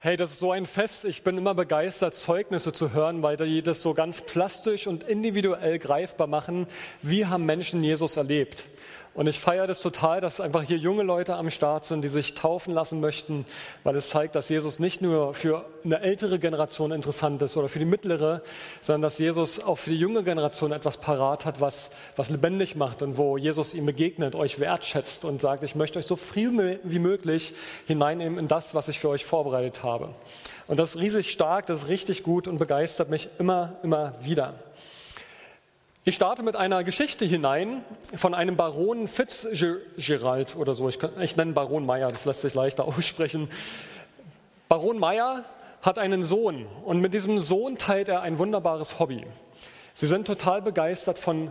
Hey, das ist so ein Fest. Ich bin immer begeistert, Zeugnisse zu hören, weil die das so ganz plastisch und individuell greifbar machen. Wie haben Menschen Jesus erlebt? Und ich feiere das total, dass einfach hier junge Leute am Start sind, die sich taufen lassen möchten, weil es zeigt, dass Jesus nicht nur für eine ältere Generation interessant ist oder für die mittlere, sondern dass Jesus auch für die junge Generation etwas parat hat, was, was lebendig macht und wo Jesus ihm begegnet, euch wertschätzt und sagt, ich möchte euch so früh wie möglich hineinnehmen in das, was ich für euch vorbereitet habe. Und das ist riesig stark, das ist richtig gut und begeistert mich immer, immer wieder. Ich starte mit einer Geschichte hinein von einem Baron Fitzgerald oder so. Ich, ich nenne Baron Meyer, das lässt sich leichter aussprechen. Baron Meyer hat einen Sohn und mit diesem Sohn teilt er ein wunderbares Hobby. Sie sind total begeistert von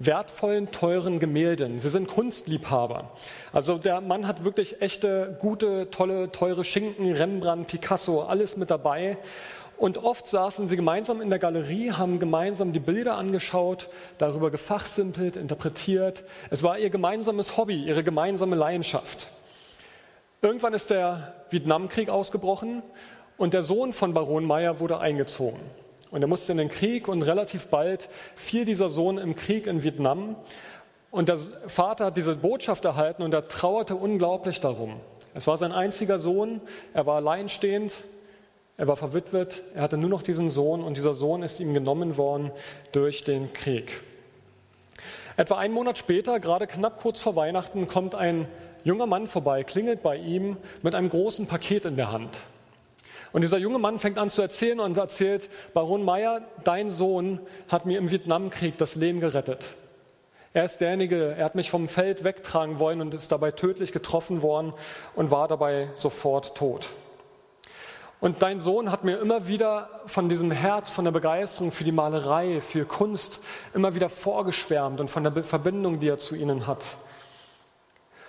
wertvollen, teuren Gemälden. Sie sind Kunstliebhaber. Also der Mann hat wirklich echte, gute, tolle, teure Schinken, Rembrandt, Picasso, alles mit dabei. Und oft saßen sie gemeinsam in der Galerie, haben gemeinsam die Bilder angeschaut, darüber gefachsimpelt, interpretiert. Es war ihr gemeinsames Hobby, ihre gemeinsame Leidenschaft. Irgendwann ist der Vietnamkrieg ausgebrochen und der Sohn von Baron Meyer wurde eingezogen. Und er musste in den Krieg und relativ bald fiel dieser Sohn im Krieg in Vietnam. Und der Vater hat diese Botschaft erhalten und er trauerte unglaublich darum. Es war sein einziger Sohn, er war alleinstehend, er war verwitwet, er hatte nur noch diesen Sohn und dieser Sohn ist ihm genommen worden durch den Krieg. Etwa einen Monat später, gerade knapp kurz vor Weihnachten, kommt ein junger Mann vorbei, klingelt bei ihm mit einem großen Paket in der Hand. Und dieser junge Mann fängt an zu erzählen und erzählt, Baron Meyer, dein Sohn hat mir im Vietnamkrieg das Leben gerettet. Er ist derjenige, er hat mich vom Feld wegtragen wollen und ist dabei tödlich getroffen worden und war dabei sofort tot. Und dein Sohn hat mir immer wieder von diesem Herz, von der Begeisterung für die Malerei, für Kunst, immer wieder vorgeschwärmt und von der Verbindung, die er zu ihnen hat.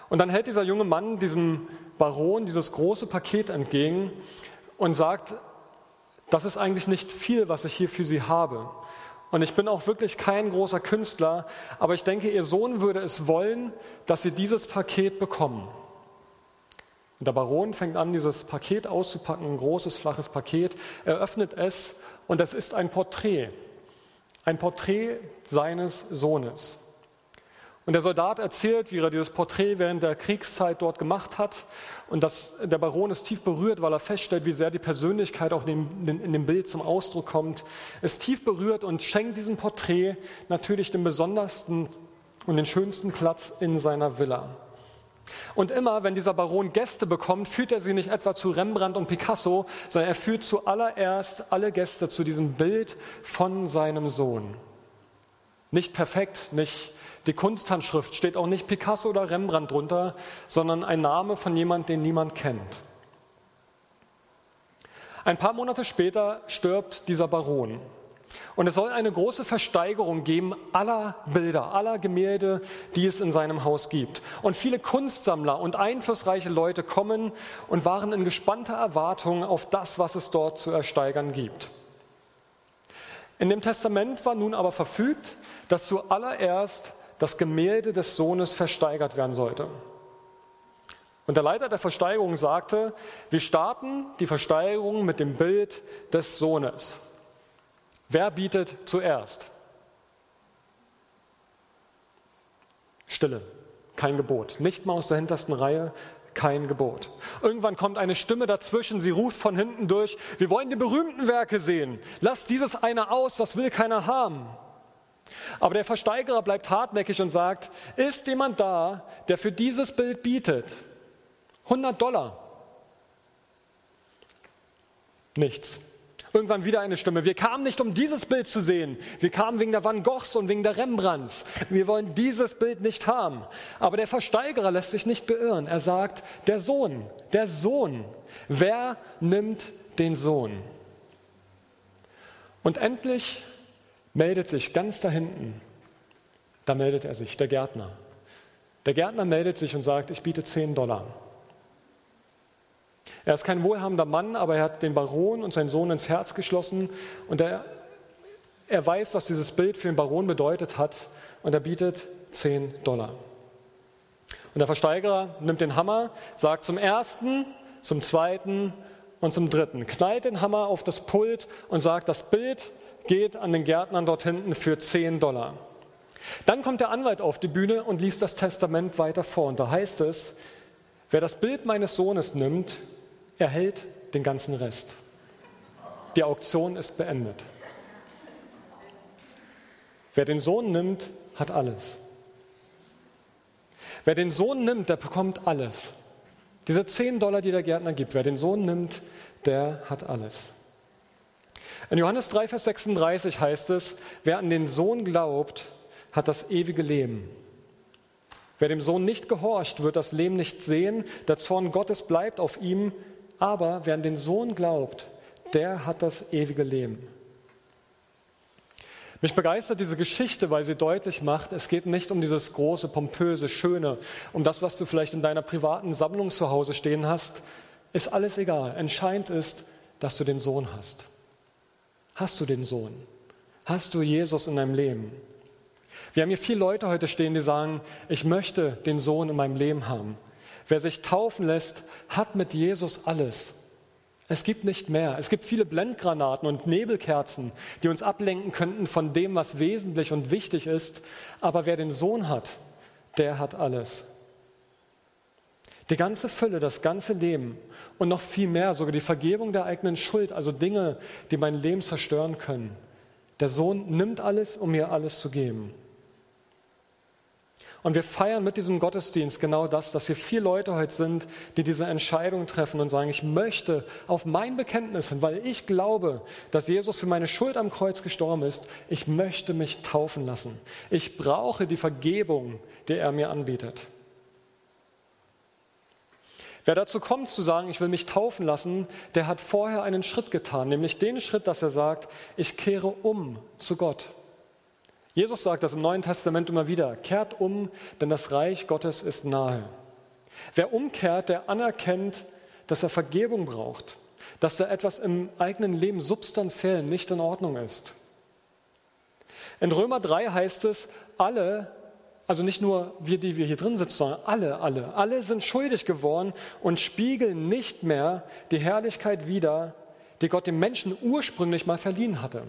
Und dann hält dieser junge Mann diesem Baron dieses große Paket entgegen und sagt, das ist eigentlich nicht viel, was ich hier für Sie habe. Und ich bin auch wirklich kein großer Künstler, aber ich denke, Ihr Sohn würde es wollen, dass Sie dieses Paket bekommen. Und der Baron fängt an, dieses Paket auszupacken, ein großes, flaches Paket. Er öffnet es und es ist ein Porträt. Ein Porträt seines Sohnes. Und der Soldat erzählt, wie er dieses Porträt während der Kriegszeit dort gemacht hat. Und das, der Baron ist tief berührt, weil er feststellt, wie sehr die Persönlichkeit auch in dem, in dem Bild zum Ausdruck kommt. Ist tief berührt und schenkt diesem Porträt natürlich den besondersten und den schönsten Platz in seiner Villa. Und immer, wenn dieser Baron Gäste bekommt, führt er sie nicht etwa zu Rembrandt und Picasso, sondern er führt zuallererst alle Gäste zu diesem Bild von seinem Sohn. Nicht perfekt, nicht die Kunsthandschrift, steht auch nicht Picasso oder Rembrandt drunter, sondern ein Name von jemand, den niemand kennt. Ein paar Monate später stirbt dieser Baron. Und es soll eine große Versteigerung geben aller Bilder, aller Gemälde, die es in seinem Haus gibt. Und viele Kunstsammler und einflussreiche Leute kommen und waren in gespannter Erwartung auf das, was es dort zu ersteigern gibt. In dem Testament war nun aber verfügt, dass zuallererst das Gemälde des Sohnes versteigert werden sollte. Und der Leiter der Versteigerung sagte, wir starten die Versteigerung mit dem Bild des Sohnes. Wer bietet zuerst? Stille, kein Gebot. Nicht mal aus der hintersten Reihe, kein Gebot. Irgendwann kommt eine Stimme dazwischen, sie ruft von hinten durch, wir wollen die berühmten Werke sehen. Lass dieses eine aus, das will keiner haben. Aber der Versteigerer bleibt hartnäckig und sagt, ist jemand da, der für dieses Bild bietet? 100 Dollar. Nichts. Irgendwann wieder eine Stimme. Wir kamen nicht, um dieses Bild zu sehen. Wir kamen wegen der Van Goghs und wegen der Rembrandts. Wir wollen dieses Bild nicht haben. Aber der Versteigerer lässt sich nicht beirren. Er sagt, der Sohn, der Sohn. Wer nimmt den Sohn? Und endlich meldet sich ganz da hinten, da meldet er sich, der Gärtner. Der Gärtner meldet sich und sagt, ich biete 10 Dollar. Er ist kein wohlhabender Mann, aber er hat den Baron und seinen Sohn ins Herz geschlossen und er, er weiß, was dieses Bild für den Baron bedeutet hat und er bietet 10 Dollar. Und der Versteigerer nimmt den Hammer, sagt zum ersten, zum zweiten und zum dritten, knallt den Hammer auf das Pult und sagt, das Bild geht an den Gärtnern dort hinten für 10 Dollar. Dann kommt der Anwalt auf die Bühne und liest das Testament weiter vor. Und da heißt es, wer das Bild meines Sohnes nimmt, erhält den ganzen Rest. Die Auktion ist beendet. Wer den Sohn nimmt, hat alles. Wer den Sohn nimmt, der bekommt alles. Diese 10 Dollar, die der Gärtner gibt, wer den Sohn nimmt, der hat alles. In Johannes 3, Vers 36 heißt es, wer an den Sohn glaubt, hat das ewige Leben. Wer dem Sohn nicht gehorcht, wird das Leben nicht sehen, der Zorn Gottes bleibt auf ihm, aber wer an den Sohn glaubt, der hat das ewige Leben. Mich begeistert diese Geschichte, weil sie deutlich macht, es geht nicht um dieses große, pompöse, schöne, um das, was du vielleicht in deiner privaten Sammlung zu Hause stehen hast, ist alles egal. Entscheidend ist, dass du den Sohn hast. Hast du den Sohn? Hast du Jesus in deinem Leben? Wir haben hier viele Leute heute stehen, die sagen, ich möchte den Sohn in meinem Leben haben. Wer sich taufen lässt, hat mit Jesus alles. Es gibt nicht mehr. Es gibt viele Blendgranaten und Nebelkerzen, die uns ablenken könnten von dem, was wesentlich und wichtig ist. Aber wer den Sohn hat, der hat alles. Die ganze Fülle, das ganze Leben und noch viel mehr, sogar die Vergebung der eigenen Schuld, also Dinge, die mein Leben zerstören können. Der Sohn nimmt alles, um mir alles zu geben. Und wir feiern mit diesem Gottesdienst genau das, dass hier vier Leute heute sind, die diese Entscheidung treffen und sagen, ich möchte auf mein Bekenntnis hin, weil ich glaube, dass Jesus für meine Schuld am Kreuz gestorben ist, ich möchte mich taufen lassen. Ich brauche die Vergebung, die er mir anbietet. Wer dazu kommt zu sagen, ich will mich taufen lassen, der hat vorher einen Schritt getan, nämlich den Schritt, dass er sagt, ich kehre um zu Gott. Jesus sagt das im Neuen Testament immer wieder, kehrt um, denn das Reich Gottes ist nahe. Wer umkehrt, der anerkennt, dass er Vergebung braucht, dass da etwas im eigenen Leben substanziell nicht in Ordnung ist. In Römer 3 heißt es, alle, also nicht nur wir, die wir hier drin sitzen, sondern alle, alle, alle sind schuldig geworden und spiegeln nicht mehr die Herrlichkeit wider, die Gott dem Menschen ursprünglich mal verliehen hatte.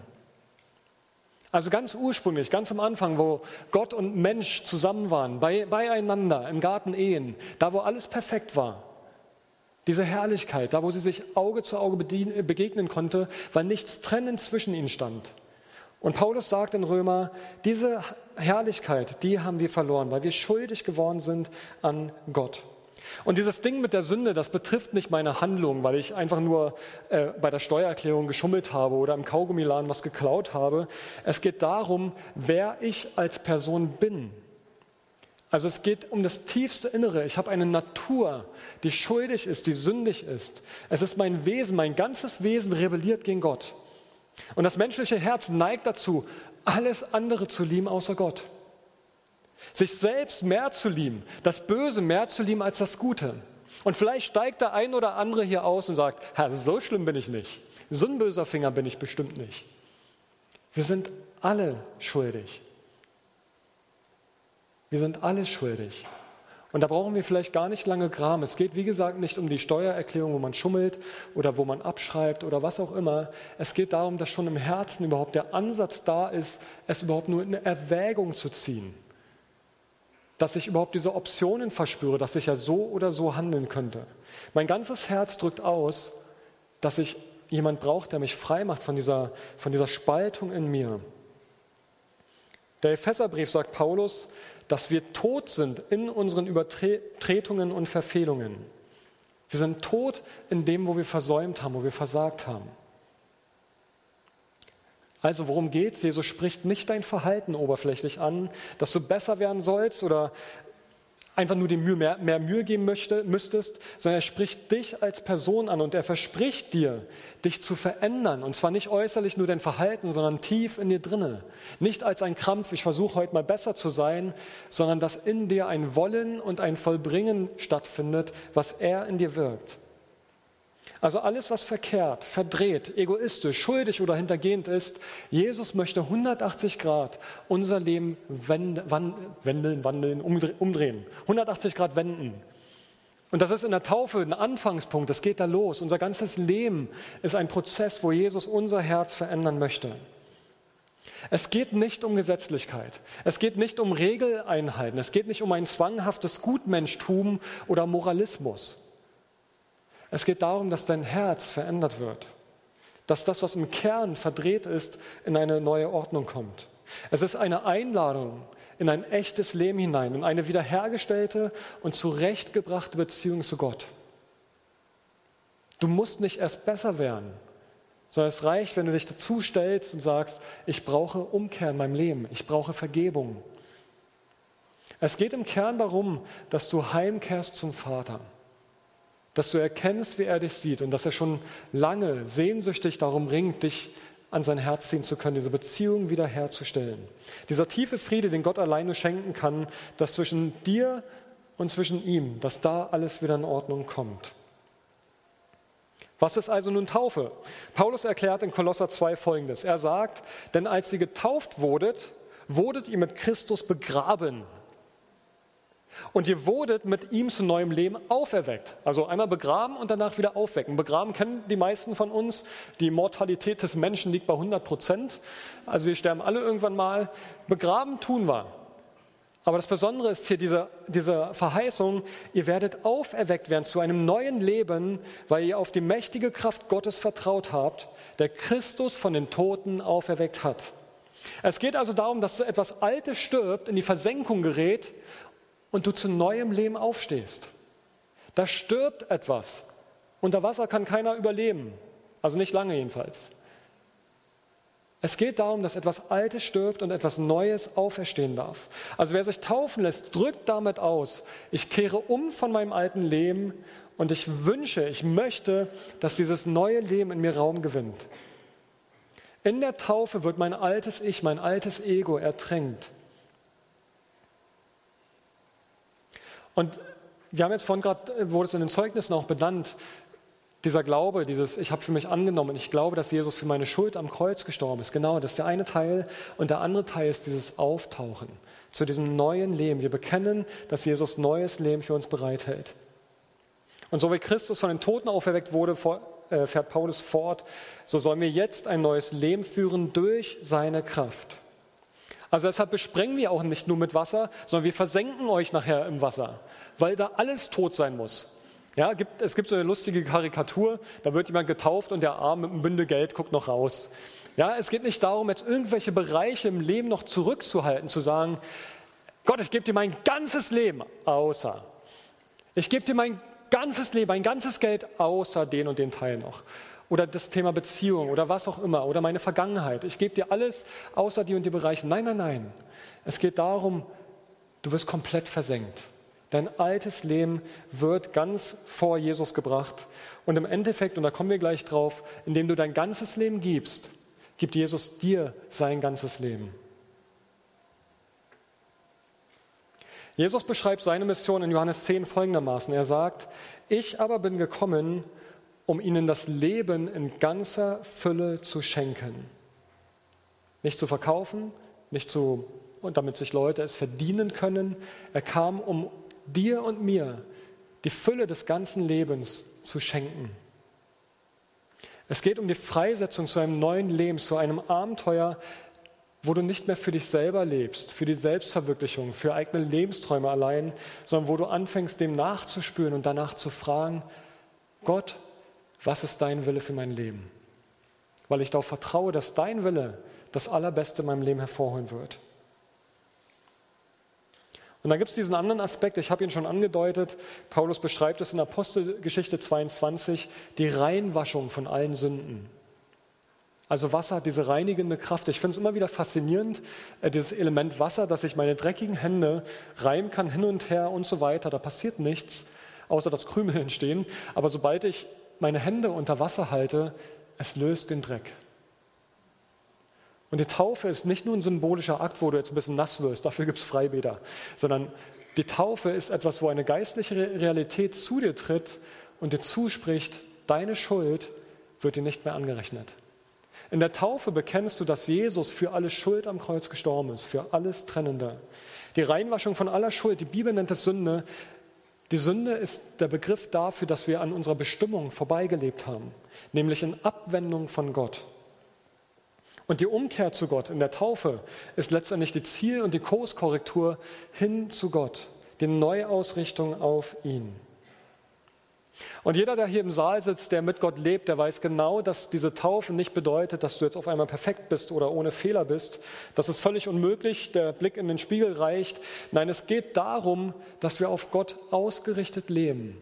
Also ganz ursprünglich, ganz am Anfang, wo Gott und Mensch zusammen waren, bei, beieinander im Garten Ehen, da wo alles perfekt war. Diese Herrlichkeit, da wo sie sich Auge zu Auge begegnen konnte, weil nichts trennend zwischen ihnen stand. Und Paulus sagt in Römer, diese Herrlichkeit, die haben wir verloren, weil wir schuldig geworden sind an Gott. Und dieses Ding mit der Sünde, das betrifft nicht meine Handlung, weil ich einfach nur äh, bei der Steuererklärung geschummelt habe oder im Kaugummiladen was geklaut habe. Es geht darum, wer ich als Person bin. Also es geht um das tiefste Innere. Ich habe eine Natur, die schuldig ist, die sündig ist. Es ist mein Wesen, mein ganzes Wesen rebelliert gegen Gott. Und das menschliche Herz neigt dazu, alles andere zu lieben außer Gott. Sich selbst mehr zu lieben, das Böse mehr zu lieben als das Gute. Und vielleicht steigt der ein oder andere hier aus und sagt, Herr, so schlimm bin ich nicht. So ein böser Finger bin ich bestimmt nicht. Wir sind alle schuldig. Wir sind alle schuldig. Und da brauchen wir vielleicht gar nicht lange Gram. Es geht, wie gesagt, nicht um die Steuererklärung, wo man schummelt oder wo man abschreibt oder was auch immer. Es geht darum, dass schon im Herzen überhaupt der Ansatz da ist, es überhaupt nur in Erwägung zu ziehen dass ich überhaupt diese Optionen verspüre, dass ich ja so oder so handeln könnte. Mein ganzes Herz drückt aus, dass ich jemand brauche, der mich frei macht von dieser, von dieser Spaltung in mir. Der Epheserbrief sagt Paulus, dass wir tot sind in unseren Übertretungen und Verfehlungen. Wir sind tot in dem, wo wir versäumt haben, wo wir versagt haben. Also worum geht's? Jesus spricht nicht dein Verhalten oberflächlich an, dass du besser werden sollst oder einfach nur dir Mühe, mehr, mehr Mühe geben möchte, müsstest, sondern er spricht dich als Person an und er verspricht dir, dich zu verändern. Und zwar nicht äußerlich nur dein Verhalten, sondern tief in dir drinne. Nicht als ein Krampf, ich versuche heute mal besser zu sein, sondern dass in dir ein Wollen und ein Vollbringen stattfindet, was er in dir wirkt. Also alles, was verkehrt, verdreht, egoistisch, schuldig oder hintergehend ist, Jesus möchte 180 Grad unser Leben wandeln, wandeln, umdrehen. 180 Grad wenden. Und das ist in der Taufe ein Anfangspunkt, das geht da los. Unser ganzes Leben ist ein Prozess, wo Jesus unser Herz verändern möchte. Es geht nicht um Gesetzlichkeit, es geht nicht um Regeleinheiten, es geht nicht um ein zwanghaftes Gutmenschtum oder Moralismus. Es geht darum, dass dein Herz verändert wird, dass das, was im Kern verdreht ist, in eine neue Ordnung kommt. Es ist eine Einladung in ein echtes Leben hinein, in eine wiederhergestellte und zurechtgebrachte Beziehung zu Gott. Du musst nicht erst besser werden, sondern es reicht, wenn du dich dazu stellst und sagst, ich brauche Umkehr in meinem Leben, ich brauche Vergebung. Es geht im Kern darum, dass du heimkehrst zum Vater, dass du erkennst, wie er dich sieht und dass er schon lange sehnsüchtig darum ringt, dich an sein Herz ziehen zu können, diese Beziehung wiederherzustellen. Dieser tiefe Friede, den Gott alleine schenken kann, dass zwischen dir und zwischen ihm, dass da alles wieder in Ordnung kommt. Was ist also nun Taufe? Paulus erklärt in Kolosser 2 folgendes. Er sagt, denn als ihr getauft wurdet, wurdet ihr mit Christus begraben. Und ihr wurdet mit ihm zu neuem Leben auferweckt. Also einmal begraben und danach wieder aufwecken. Begraben kennen die meisten von uns. Die Mortalität des Menschen liegt bei 100 Prozent. Also wir sterben alle irgendwann mal. Begraben tun wir. Aber das Besondere ist hier diese, diese Verheißung, ihr werdet auferweckt werden zu einem neuen Leben, weil ihr auf die mächtige Kraft Gottes vertraut habt, der Christus von den Toten auferweckt hat. Es geht also darum, dass etwas Altes stirbt, in die Versenkung gerät und du zu neuem Leben aufstehst. Da stirbt etwas. Unter Wasser kann keiner überleben. Also nicht lange jedenfalls. Es geht darum, dass etwas Altes stirbt und etwas Neues auferstehen darf. Also wer sich taufen lässt, drückt damit aus, ich kehre um von meinem alten Leben und ich wünsche, ich möchte, dass dieses neue Leben in mir Raum gewinnt. In der Taufe wird mein altes Ich, mein altes Ego ertränkt. Und wir haben jetzt vorhin gerade, wurde es in den Zeugnissen auch benannt, dieser Glaube, dieses Ich habe für mich angenommen, ich glaube, dass Jesus für meine Schuld am Kreuz gestorben ist. Genau, das ist der eine Teil. Und der andere Teil ist dieses Auftauchen zu diesem neuen Leben. Wir bekennen, dass Jesus neues Leben für uns bereithält. Und so wie Christus von den Toten auferweckt wurde, äh, fährt Paulus fort, so sollen wir jetzt ein neues Leben führen durch seine Kraft. Also deshalb besprengen wir auch nicht nur mit Wasser, sondern wir versenken euch nachher im Wasser, weil da alles tot sein muss. Ja, gibt, es gibt so eine lustige Karikatur, da wird jemand getauft und der Arm mit einem Bünde Geld guckt noch raus. Ja, es geht nicht darum, jetzt irgendwelche Bereiche im Leben noch zurückzuhalten, zu sagen, Gott, ich gebe dir mein ganzes Leben, außer. Ich gebe dir mein ganzes Leben, mein ganzes Geld, außer den und den Teil noch oder das Thema Beziehung oder was auch immer oder meine Vergangenheit. Ich gebe dir alles außer die und die Bereiche. Nein, nein, nein. Es geht darum, du wirst komplett versenkt. Dein altes Leben wird ganz vor Jesus gebracht. Und im Endeffekt, und da kommen wir gleich drauf, indem du dein ganzes Leben gibst, gibt Jesus dir sein ganzes Leben. Jesus beschreibt seine Mission in Johannes 10 folgendermaßen. Er sagt, ich aber bin gekommen, um ihnen das Leben in ganzer Fülle zu schenken. Nicht zu verkaufen, nicht zu, und damit sich Leute es verdienen können. Er kam, um dir und mir die Fülle des ganzen Lebens zu schenken. Es geht um die Freisetzung zu einem neuen Leben, zu einem Abenteuer, wo du nicht mehr für dich selber lebst, für die Selbstverwirklichung, für eigene Lebensträume allein, sondern wo du anfängst, dem nachzuspüren und danach zu fragen, Gott, was ist dein Wille für mein Leben? Weil ich darauf vertraue, dass dein Wille das Allerbeste in meinem Leben hervorholen wird. Und dann gibt es diesen anderen Aspekt, ich habe ihn schon angedeutet, Paulus beschreibt es in Apostelgeschichte 22, die Reinwaschung von allen Sünden. Also Wasser hat diese reinigende Kraft. Ich finde es immer wieder faszinierend, äh, dieses Element Wasser, dass ich meine dreckigen Hände reiben kann hin und her und so weiter. Da passiert nichts, außer dass Krümel entstehen. Aber sobald ich meine Hände unter Wasser halte, es löst den Dreck. Und die Taufe ist nicht nur ein symbolischer Akt, wo du jetzt ein bisschen nass wirst, dafür gibt es Freibäder, sondern die Taufe ist etwas, wo eine geistliche Realität zu dir tritt und dir zuspricht, deine Schuld wird dir nicht mehr angerechnet. In der Taufe bekennst du, dass Jesus für alle Schuld am Kreuz gestorben ist, für alles Trennende. Die Reinwaschung von aller Schuld, die Bibel nennt es Sünde, Die Sünde ist der Begriff dafür, dass wir an unserer Bestimmung vorbeigelebt haben, nämlich in Abwendung von Gott. Und die Umkehr zu Gott in der Taufe ist letztendlich die Ziel- und die Kurskorrektur hin zu Gott, die Neuausrichtung auf ihn. Und jeder, der hier im Saal sitzt, der mit Gott lebt, der weiß genau, dass diese Taufe nicht bedeutet, dass du jetzt auf einmal perfekt bist oder ohne Fehler bist. Das ist völlig unmöglich, der Blick in den Spiegel reicht. Nein, es geht darum, dass wir auf Gott ausgerichtet leben.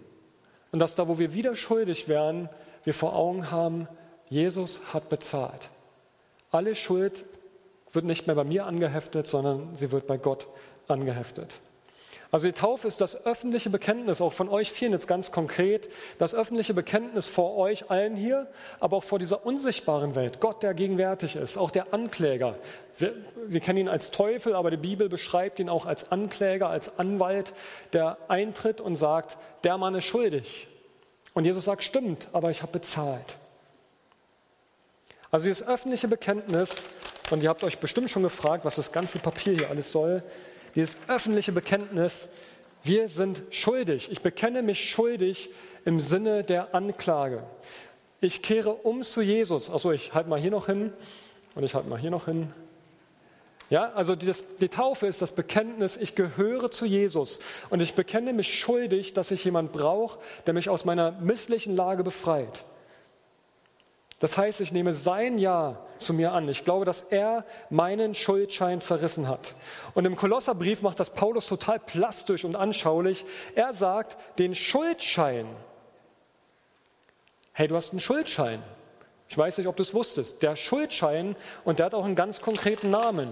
Und dass da, wo wir wieder schuldig wären, wir vor Augen haben, Jesus hat bezahlt. Alle Schuld wird nicht mehr bei mir angeheftet, sondern sie wird bei Gott angeheftet. Also die Taufe ist das öffentliche Bekenntnis, auch von euch vielen jetzt ganz konkret, das öffentliche Bekenntnis vor euch allen hier, aber auch vor dieser unsichtbaren Welt. Gott, der gegenwärtig ist, auch der Ankläger. Wir, wir kennen ihn als Teufel, aber die Bibel beschreibt ihn auch als Ankläger, als Anwalt, der eintritt und sagt, der Mann ist schuldig. Und Jesus sagt, stimmt, aber ich habe bezahlt. Also dieses öffentliche Bekenntnis, und ihr habt euch bestimmt schon gefragt, was das ganze Papier hier alles soll, dieses öffentliche Bekenntnis, wir sind schuldig. Ich bekenne mich schuldig im Sinne der Anklage. Ich kehre um zu Jesus. Achso, ich halte mal hier noch hin und ich halte mal hier noch hin. Ja, also die, das, die Taufe ist das Bekenntnis, ich gehöre zu Jesus und ich bekenne mich schuldig, dass ich jemand brauche, der mich aus meiner misslichen Lage befreit. Das heißt, ich nehme sein Ja zu mir an. Ich glaube, dass er meinen Schuldschein zerrissen hat. Und im Kolosserbrief macht das Paulus total plastisch und anschaulich. Er sagt, den Schuldschein, hey, du hast einen Schuldschein. Ich weiß nicht, ob du es wusstest. Der Schuldschein, und der hat auch einen ganz konkreten Namen,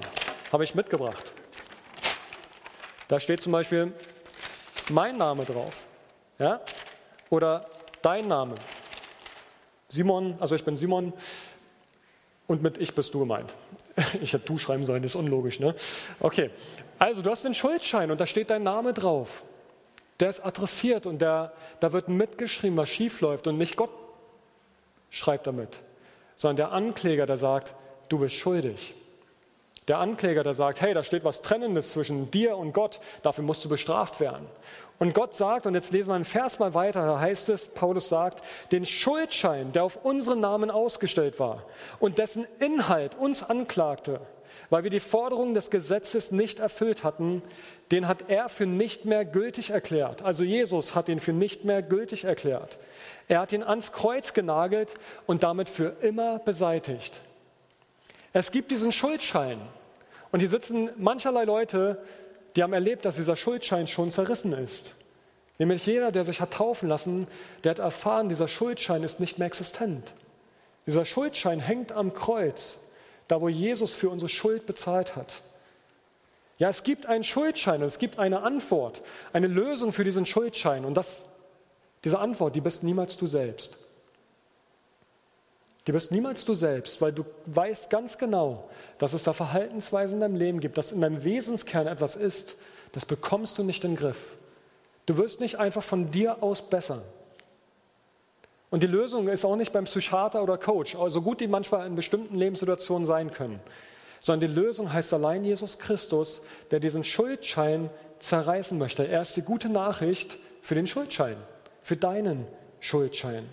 habe ich mitgebracht. Da steht zum Beispiel mein Name drauf. Ja? Oder dein Name. Simon, also ich bin Simon und mit ich bist du gemeint. Ich hätte du schreiben sollen, ist unlogisch, ne? Okay, also du hast einen Schuldschein und da steht dein Name drauf. Der ist adressiert und der, da wird mitgeschrieben, was schief läuft und nicht Gott schreibt damit, sondern der Ankläger, der sagt, du bist schuldig. Der Ankläger, der sagt, hey, da steht was Trennendes zwischen dir und Gott, dafür musst du bestraft werden. Und Gott sagt, und jetzt lesen wir einen Vers mal weiter, da heißt es, Paulus sagt, den Schuldschein, der auf unseren Namen ausgestellt war und dessen Inhalt uns anklagte, weil wir die Forderungen des Gesetzes nicht erfüllt hatten, den hat er für nicht mehr gültig erklärt. Also Jesus hat ihn für nicht mehr gültig erklärt. Er hat ihn ans Kreuz genagelt und damit für immer beseitigt. Es gibt diesen Schuldschein. Und hier sitzen mancherlei Leute, die haben erlebt, dass dieser Schuldschein schon zerrissen ist. Nämlich jeder, der sich hat taufen lassen, der hat erfahren, dieser Schuldschein ist nicht mehr existent. Dieser Schuldschein hängt am Kreuz, da wo Jesus für unsere Schuld bezahlt hat. Ja, es gibt einen Schuldschein und es gibt eine Antwort, eine Lösung für diesen Schuldschein. Und das, diese Antwort, die bist niemals du selbst. Die bist niemals du selbst, weil du weißt ganz genau, dass es da Verhaltensweisen in deinem Leben gibt, dass in deinem Wesenskern etwas ist, das bekommst du nicht in den Griff. Du wirst nicht einfach von dir aus besser. Und die Lösung ist auch nicht beim Psychiater oder Coach, so gut die manchmal in bestimmten Lebenssituationen sein können, sondern die Lösung heißt allein Jesus Christus, der diesen Schuldschein zerreißen möchte. Er ist die gute Nachricht für den Schuldschein, für deinen Schuldschein.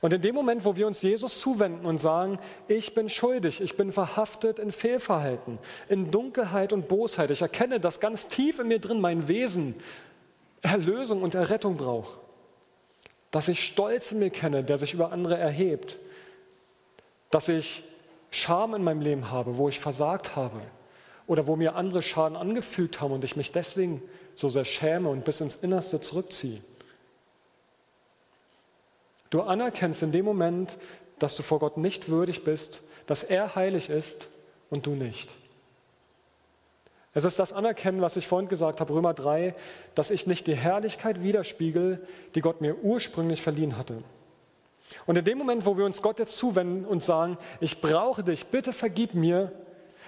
Und in dem Moment, wo wir uns Jesus zuwenden und sagen, ich bin schuldig, ich bin verhaftet in Fehlverhalten, in Dunkelheit und Bosheit, ich erkenne, dass ganz tief in mir drin mein Wesen Erlösung und Errettung braucht, dass ich Stolz in mir kenne, der sich über andere erhebt, dass ich Scham in meinem Leben habe, wo ich versagt habe oder wo mir andere Schaden angefügt haben und ich mich deswegen so sehr schäme und bis ins Innerste zurückziehe. Du anerkennst in dem Moment, dass du vor Gott nicht würdig bist, dass er heilig ist und du nicht. Es ist das Anerkennen, was ich vorhin gesagt habe, Römer 3, dass ich nicht die Herrlichkeit widerspiegel, die Gott mir ursprünglich verliehen hatte. Und in dem Moment, wo wir uns Gott jetzt zuwenden und sagen, ich brauche dich, bitte vergib mir,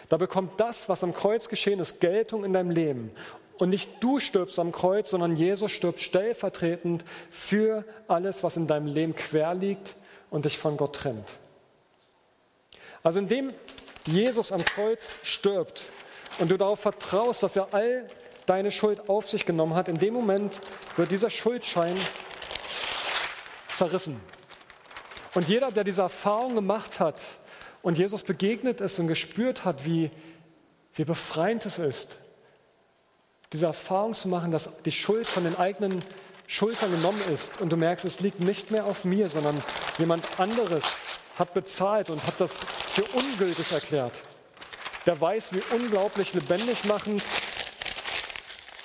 da bekommt das, was am Kreuz geschehen ist, Geltung in deinem Leben. Und nicht du stirbst am Kreuz, sondern Jesus stirbt stellvertretend für alles, was in deinem Leben quer liegt und dich von Gott trennt. Also indem Jesus am Kreuz stirbt und du darauf vertraust, dass er all deine Schuld auf sich genommen hat, in dem Moment wird dieser Schuldschein zerrissen. Und jeder, der diese Erfahrung gemacht hat und Jesus begegnet ist und gespürt hat, wie, wie befreiend es ist, diese Erfahrung zu machen, dass die Schuld von den eigenen Schultern genommen ist und du merkst, es liegt nicht mehr auf mir, sondern jemand anderes hat bezahlt und hat das für ungültig erklärt. Der weiß, wie unglaublich lebendig machend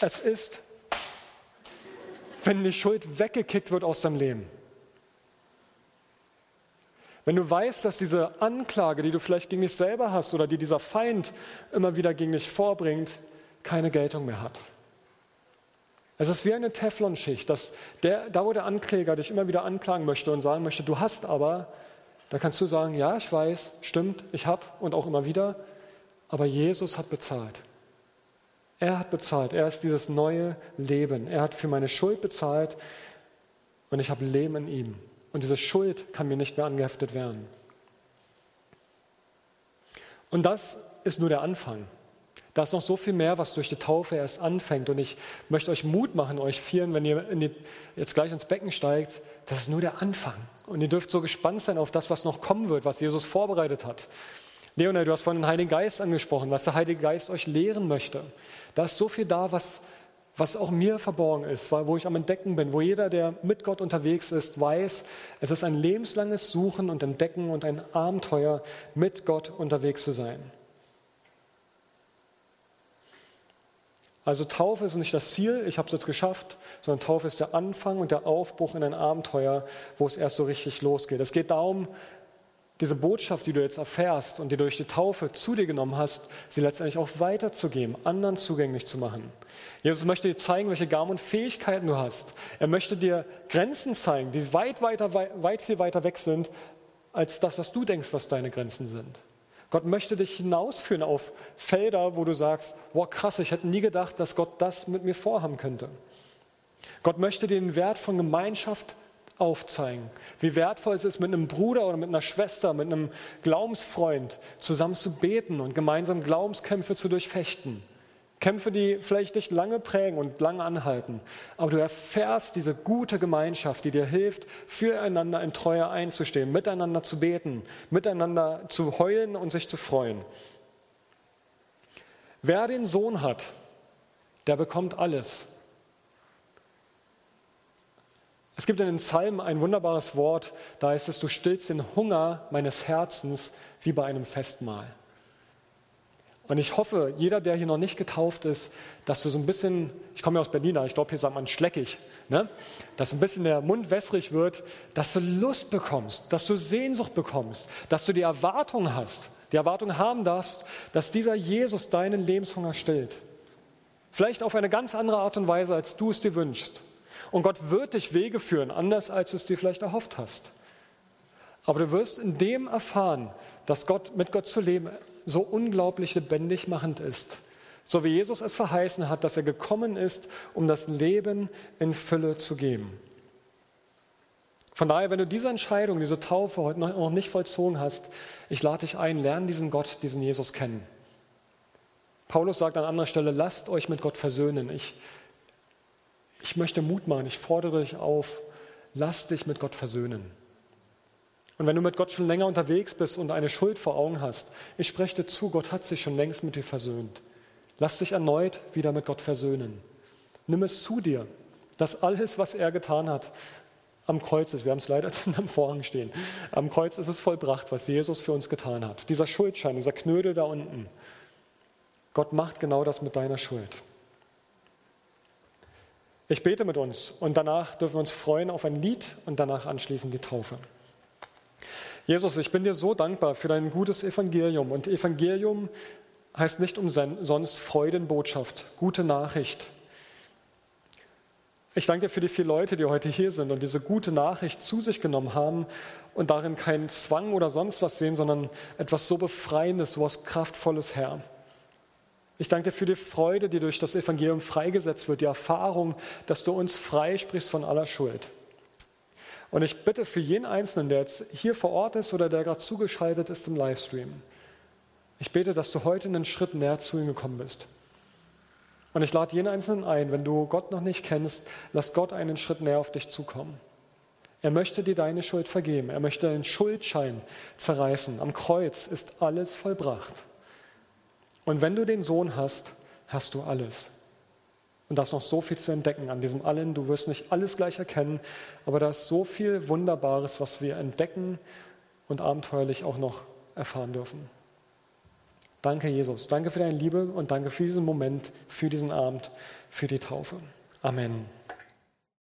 es ist, wenn die Schuld weggekickt wird aus deinem Leben. Wenn du weißt, dass diese Anklage, die du vielleicht gegen dich selber hast oder die dieser Feind immer wieder gegen dich vorbringt, keine Geltung mehr hat. Es ist wie eine Teflonschicht, dass der, da wo der Ankläger dich immer wieder anklagen möchte und sagen möchte, du hast aber, da kannst du sagen, ja, ich weiß, stimmt, ich habe und auch immer wieder, aber Jesus hat bezahlt. Er hat bezahlt, er ist dieses neue Leben. Er hat für meine Schuld bezahlt und ich habe Leben in ihm. Und diese Schuld kann mir nicht mehr angeheftet werden. Und das ist nur der Anfang. Da ist noch so viel mehr, was durch die Taufe erst anfängt. Und ich möchte euch Mut machen, euch vieren, wenn ihr die, jetzt gleich ins Becken steigt. Das ist nur der Anfang. Und ihr dürft so gespannt sein auf das, was noch kommen wird, was Jesus vorbereitet hat. Leonard, du hast von dem Heiligen Geist angesprochen, was der Heilige Geist euch lehren möchte. Da ist so viel da, was, was auch mir verborgen ist, wo ich am Entdecken bin, wo jeder, der mit Gott unterwegs ist, weiß, es ist ein lebenslanges Suchen und Entdecken und ein Abenteuer, mit Gott unterwegs zu sein. Also Taufe ist nicht das Ziel, ich habe es jetzt geschafft, sondern Taufe ist der Anfang und der Aufbruch in ein Abenteuer, wo es erst so richtig losgeht. Es geht darum, diese Botschaft, die du jetzt erfährst und die du durch die Taufe zu dir genommen hast, sie letztendlich auch weiterzugeben, anderen zugänglich zu machen. Jesus möchte dir zeigen, welche Gaben und Fähigkeiten du hast. Er möchte dir Grenzen zeigen, die weit, weiter, weit viel weiter weg sind, als das, was du denkst, was deine Grenzen sind. Gott möchte dich hinausführen auf Felder, wo du sagst, wow krass, ich hätte nie gedacht, dass Gott das mit mir vorhaben könnte. Gott möchte dir den Wert von Gemeinschaft aufzeigen. Wie wertvoll es ist, mit einem Bruder oder mit einer Schwester, mit einem Glaubensfreund zusammen zu beten und gemeinsam Glaubenskämpfe zu durchfechten. Kämpfe, die vielleicht dich lange prägen und lange anhalten. Aber du erfährst diese gute Gemeinschaft, die dir hilft, füreinander in Treue einzustehen, miteinander zu beten, miteinander zu heulen und sich zu freuen. Wer den Sohn hat, der bekommt alles. Es gibt in den Psalmen ein wunderbares Wort, da heißt es, du stillst den Hunger meines Herzens wie bei einem Festmahl. Und ich hoffe, jeder, der hier noch nicht getauft ist, dass du so ein bisschen, ich komme ja aus Berlin, ich glaube, hier sagt man schleckig, ne? dass ein bisschen der Mund wässrig wird, dass du Lust bekommst, dass du Sehnsucht bekommst, dass du die Erwartung hast, die Erwartung haben darfst, dass dieser Jesus deinen Lebenshunger stillt. Vielleicht auf eine ganz andere Art und Weise, als du es dir wünschst. Und Gott wird dich Wege führen, anders als du es dir vielleicht erhofft hast. Aber du wirst in dem erfahren, dass Gott, mit Gott zu leben so unglaublich lebendig machend ist. So wie Jesus es verheißen hat, dass er gekommen ist, um das Leben in Fülle zu geben. Von daher, wenn du diese Entscheidung, diese Taufe heute noch nicht vollzogen hast, ich lade dich ein, lerne diesen Gott, diesen Jesus kennen. Paulus sagt an anderer Stelle, lasst euch mit Gott versöhnen. Ich, ich möchte Mut machen, ich fordere dich auf, lasst dich mit Gott versöhnen. Und wenn du mit Gott schon länger unterwegs bist und eine Schuld vor Augen hast, ich spreche dir zu, Gott hat sich schon längst mit dir versöhnt. Lass dich erneut wieder mit Gott versöhnen. Nimm es zu dir, dass alles, was er getan hat, am Kreuz ist. Wir haben es leider am Vorhang stehen. Am Kreuz ist es vollbracht, was Jesus für uns getan hat. Dieser Schuldschein, dieser Knödel da unten. Gott macht genau das mit deiner Schuld. Ich bete mit uns und danach dürfen wir uns freuen auf ein Lied und danach anschließend die Taufe. Jesus, ich bin dir so dankbar für dein gutes Evangelium. Und Evangelium heißt nicht umsonst Freudenbotschaft, gute Nachricht. Ich danke dir für die vier Leute, die heute hier sind und diese gute Nachricht zu sich genommen haben und darin keinen Zwang oder sonst was sehen, sondern etwas so Befreiendes, so was Kraftvolles, Herr. Ich danke dir für die Freude, die durch das Evangelium freigesetzt wird, die Erfahrung, dass du uns freisprichst von aller Schuld. Und ich bitte für jeden Einzelnen, der jetzt hier vor Ort ist oder der gerade zugeschaltet ist im Livestream, ich bete, dass du heute einen Schritt näher zu ihm gekommen bist. Und ich lade jeden Einzelnen ein, wenn du Gott noch nicht kennst, lass Gott einen Schritt näher auf dich zukommen. Er möchte dir deine Schuld vergeben. Er möchte deinen Schuldschein zerreißen. Am Kreuz ist alles vollbracht. Und wenn du den Sohn hast, hast du alles. Und da ist noch so viel zu entdecken an diesem Allen. Du wirst nicht alles gleich erkennen, aber da ist so viel Wunderbares, was wir entdecken und abenteuerlich auch noch erfahren dürfen. Danke, Jesus. Danke für deine Liebe und danke für diesen Moment, für diesen Abend, für die Taufe. Amen.